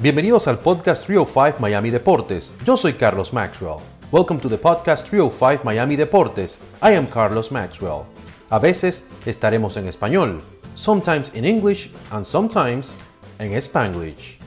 Bienvenidos al podcast 305 Miami Deportes. Yo soy Carlos Maxwell. Welcome to the podcast 305 Miami Deportes. I am Carlos Maxwell. A veces estaremos en español, sometimes in English and sometimes en Spanglish.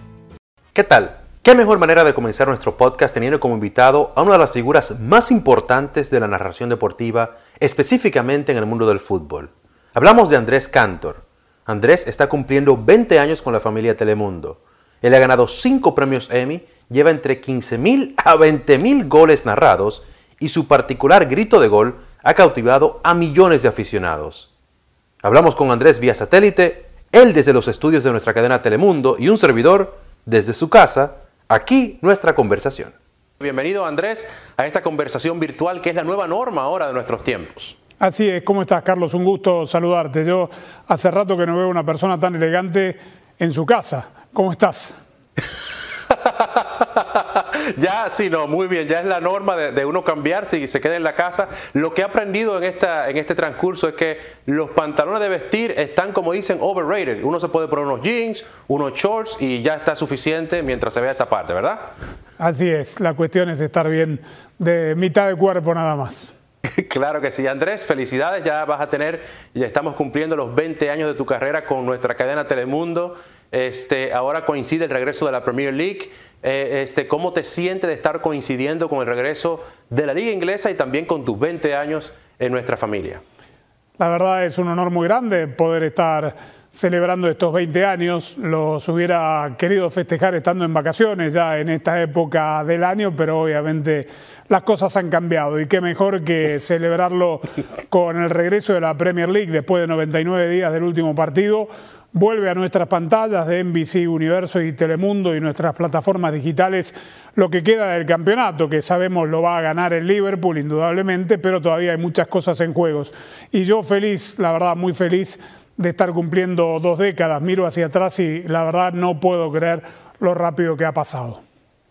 ¿Qué tal? ¿Qué mejor manera de comenzar nuestro podcast teniendo como invitado a una de las figuras más importantes de la narración deportiva, específicamente en el mundo del fútbol? Hablamos de Andrés Cantor. Andrés está cumpliendo 20 años con la familia Telemundo él ha ganado 5 premios Emmy, lleva entre 15.000 a 20.000 goles narrados y su particular grito de gol ha cautivado a millones de aficionados. Hablamos con Andrés vía satélite, él desde los estudios de nuestra cadena Telemundo y un servidor desde su casa, aquí nuestra conversación. Bienvenido Andrés a esta conversación virtual que es la nueva norma ahora de nuestros tiempos. Así es, ¿cómo estás Carlos? Un gusto saludarte. Yo hace rato que no veo una persona tan elegante en su casa. ¿Cómo estás? ya, sí, no, muy bien. Ya es la norma de, uno cambiarse y se queda en la casa. Lo que he aprendido en, esta, en este transcurso es que los pantalones de vestir están, como dicen, overrated. Uno se puede poner unos jeans, unos shorts y ya está suficiente mientras se vea esta parte, ¿verdad? Así es. La cuestión es estar bien de mitad de cuerpo nada más. Claro que sí, Andrés, felicidades, ya vas a tener, ya estamos cumpliendo los 20 años de tu carrera con nuestra cadena Telemundo. Este, ahora coincide el regreso de la Premier League. Eh, este, ¿Cómo te sientes de estar coincidiendo con el regreso de la Liga Inglesa y también con tus 20 años en nuestra familia? La verdad es un honor muy grande poder estar celebrando estos 20 años. Los hubiera querido festejar estando en vacaciones ya en esta época del año, pero obviamente las cosas han cambiado y qué mejor que celebrarlo con el regreso de la Premier League después de 99 días del último partido vuelve a nuestras pantallas de NBC Universo y Telemundo y nuestras plataformas digitales lo que queda del campeonato, que sabemos lo va a ganar el Liverpool indudablemente, pero todavía hay muchas cosas en juegos. Y yo feliz, la verdad, muy feliz de estar cumpliendo dos décadas, miro hacia atrás y la verdad no puedo creer lo rápido que ha pasado.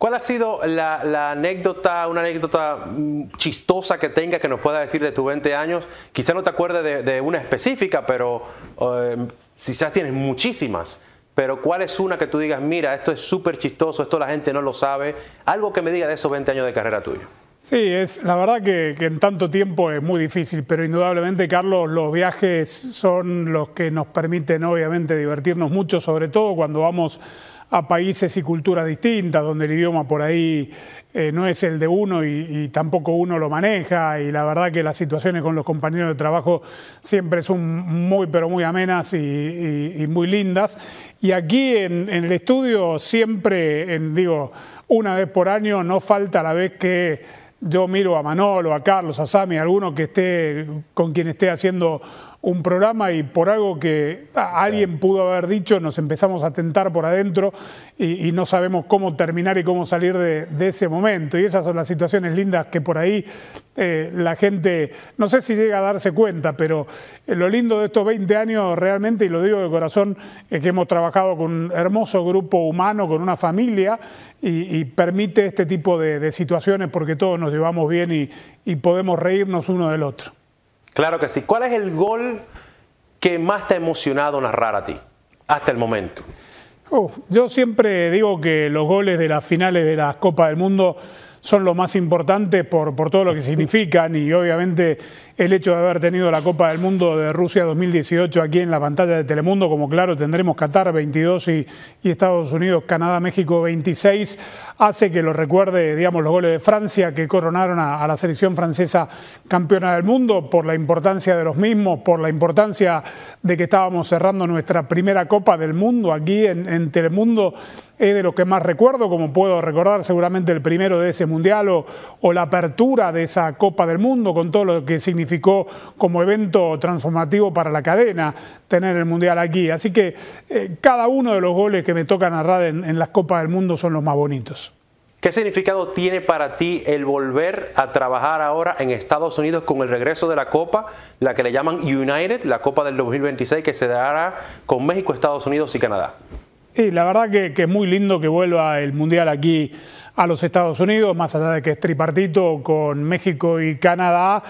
¿Cuál ha sido la, anécdota, una anécdota mm, chistosa que tenga que nos pueda decir de tus 20 años? Quizá no te acuerdes de, una específica, pero eh, quizás tienes muchísimas, pero ¿cuál es una que tú digas, mira, esto es súper chistoso, esto la gente no lo sabe? Algo que me diga de esos 20 años de carrera tuyo. Sí, es la verdad que, en tanto tiempo es muy difícil, pero indudablemente, Carlos, los viajes son los que nos permiten, obviamente, divertirnos mucho, sobre todo cuando vamos a países y culturas distintas, donde el idioma por ahí eh, no es el de uno y, tampoco uno lo maneja y la verdad que las situaciones con los compañeros de trabajo siempre son muy pero muy amenas y, muy lindas. Y aquí en, el estudio siempre, digo, una vez por año no falta la vez que yo miro a Manolo, a Carlos, a Sami, a alguno que esté con quien esté haciendo un programa y por algo que alguien pudo haber dicho nos empezamos a tentar por adentro y, no sabemos cómo terminar y cómo salir de, ese momento. Y esas son las situaciones lindas que por ahí eh, la gente, no sé si llega a darse cuenta, pero eh, lo lindo de estos 20 años realmente, y lo digo de corazón, es que hemos trabajado con un hermoso grupo humano, con una familia, y, permite este tipo de, situaciones porque todos nos llevamos bien y podemos reírnos uno del otro. Claro que sí. ¿Cuál es el gol que más te ha emocionado narrar a ti hasta el momento? Yo siempre digo que los goles de las finales de la Copa del Mundo son lo más importante por, por todo lo que significan y obviamente el hecho de haber tenido la Copa del Mundo de Rusia 2018 aquí en la pantalla de Telemundo, como claro tendremos Qatar 22 y, Estados Unidos, Canadá, México 26, hace que lo recuerde, digamos, los goles de Francia que coronaron a, la selección francesa campeona del mundo por la importancia de los mismos, por la importancia de que estábamos cerrando nuestra primera Copa del Mundo aquí en, Telemundo, es de lo que más recuerdo, como puedo recordar seguramente el primero de ese mundial o, o la apertura de esa Copa del Mundo con todo lo que significa como evento transformativo para la cadena tener el Mundial aquí. Así que eh, cada uno de los goles que me toca narrar en, en las Copas del Mundo son los más bonitos. ¿Qué significado tiene para ti el volver a trabajar ahora en Estados Unidos con el regreso de la Copa, la que le llaman United, la Copa del 2026 que se dará con México, Estados Unidos y Canadá? Sí, la verdad que, que es muy lindo que vuelva el Mundial aquí a los Estados Unidos, más allá de que es tripartito con México y Canadá.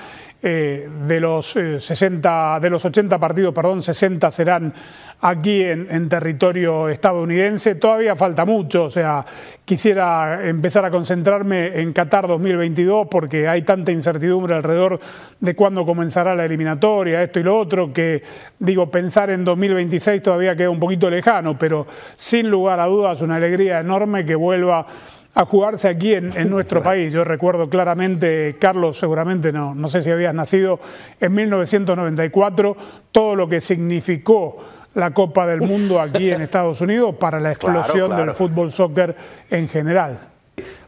Eh, de los 60, eh, de los 80 partidos, perdón, 60 serán aquí en, territorio estadounidense. Todavía falta mucho, o sea, quisiera empezar a concentrarme en Qatar 2022 porque hay tanta incertidumbre alrededor de cuándo comenzará la eliminatoria, esto y lo otro, que digo, pensar en 2026 todavía queda un poquito lejano, pero sin lugar a dudas una alegría enorme que vuelva a jugarse aquí en, nuestro país. Yo recuerdo claramente, Carlos, seguramente no, no sé si habías nacido en 1994, todo lo que significó la Copa del Mundo aquí en Estados Unidos para la explosión del fútbol soccer en general.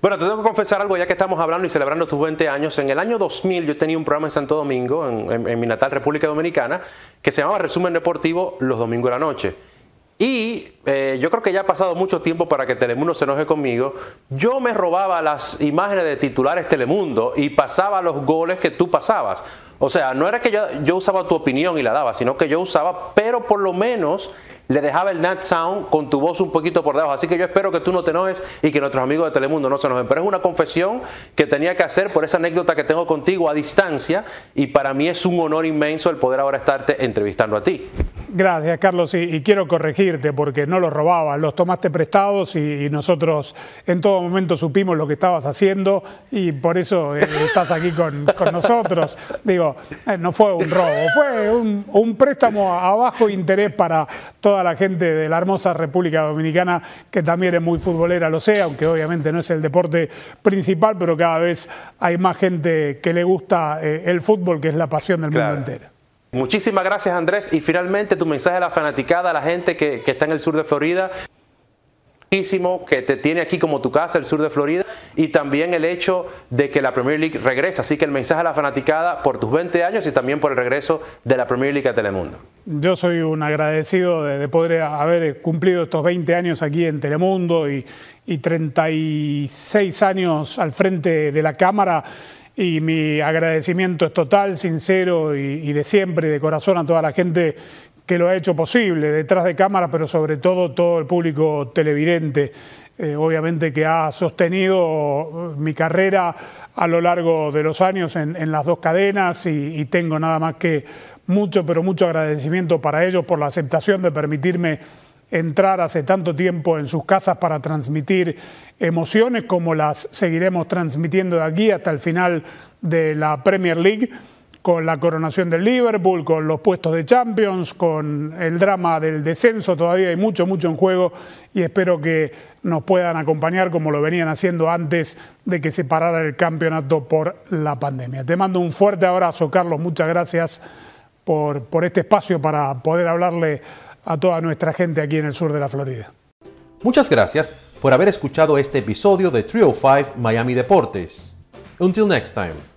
Bueno, te tengo que confesar algo ya que estamos hablando y celebrando tus 20 años. En el año 2000 yo tenía un programa en Santo Domingo, en mi natal República Dominicana, que se llamaba Resumen Deportivo los domingos de la noche. Y eh, yo creo que ya ha pasado mucho tiempo para que Telemundo se enoje conmigo. Yo me robaba las imágenes de titulares Telemundo y pasaba los goles que tú pasabas. O sea, no era que yo, yo usaba tu opinión y la daba, sino que yo usaba, pero por lo menos le dejaba el Nat Sound con tu voz un poquito por debajo. Así que yo espero que tú no te enojes y que nuestros amigos de Telemundo no se enojen. Pero es una confesión que tenía que hacer por esa anécdota que tengo contigo a distancia y para mí es un honor inmenso el poder ahora estarte entrevistando a ti. Gracias, Carlos. Y, quiero corregirte porque no los robabas, los tomaste prestados y, nosotros en todo momento supimos lo que estabas haciendo y por eso eh, estás aquí con, nosotros. Digo, eh, no fue un robo, fue un, préstamo a, bajo interés para toda la gente de la hermosa República Dominicana, que también es muy futbolera, lo sé, aunque obviamente no es el deporte principal, pero cada vez hay más gente que le gusta eh, el fútbol, que es la pasión del mundo entero. Muchísimas gracias Andrés y finalmente tu mensaje a la fanaticada, a la gente que, está en el sur de Florida, que te tiene aquí como tu casa, el sur de Florida, y también el hecho de que la Premier League regresa. Así que el mensaje a la fanaticada por tus 20 años y también por el regreso de la Premier League a Telemundo. Yo soy un agradecido de, poder haber cumplido estos 20 años aquí en Telemundo y, y 36 años al frente de la Cámara y mi agradecimiento es total, sincero y, de siempre, de corazón a toda la gente que lo ha hecho posible, detrás de cámara, pero sobre todo todo el público televidente, eh, obviamente que ha sostenido mi carrera a lo largo de los años en, las dos cadenas y tengo nada más que mucho, pero mucho agradecimiento para ellos por la aceptación de permitirme entrar hace tanto tiempo en sus casas para transmitir emociones como las seguiremos transmitiendo de aquí hasta el final de la Premier League, con la coronación del Liverpool, con los puestos de Champions, con el drama del descenso, todavía hay mucho, mucho en juego y espero que nos puedan acompañar como lo venían haciendo antes de que se parara el campeonato por la pandemia. Te mando un fuerte abrazo, Carlos, muchas gracias por, por este espacio para poder hablarle a toda nuestra gente aquí en el sur de la Florida. Muchas gracias por haber escuchado este episodio de Trio 5 Miami Deportes. Until next time.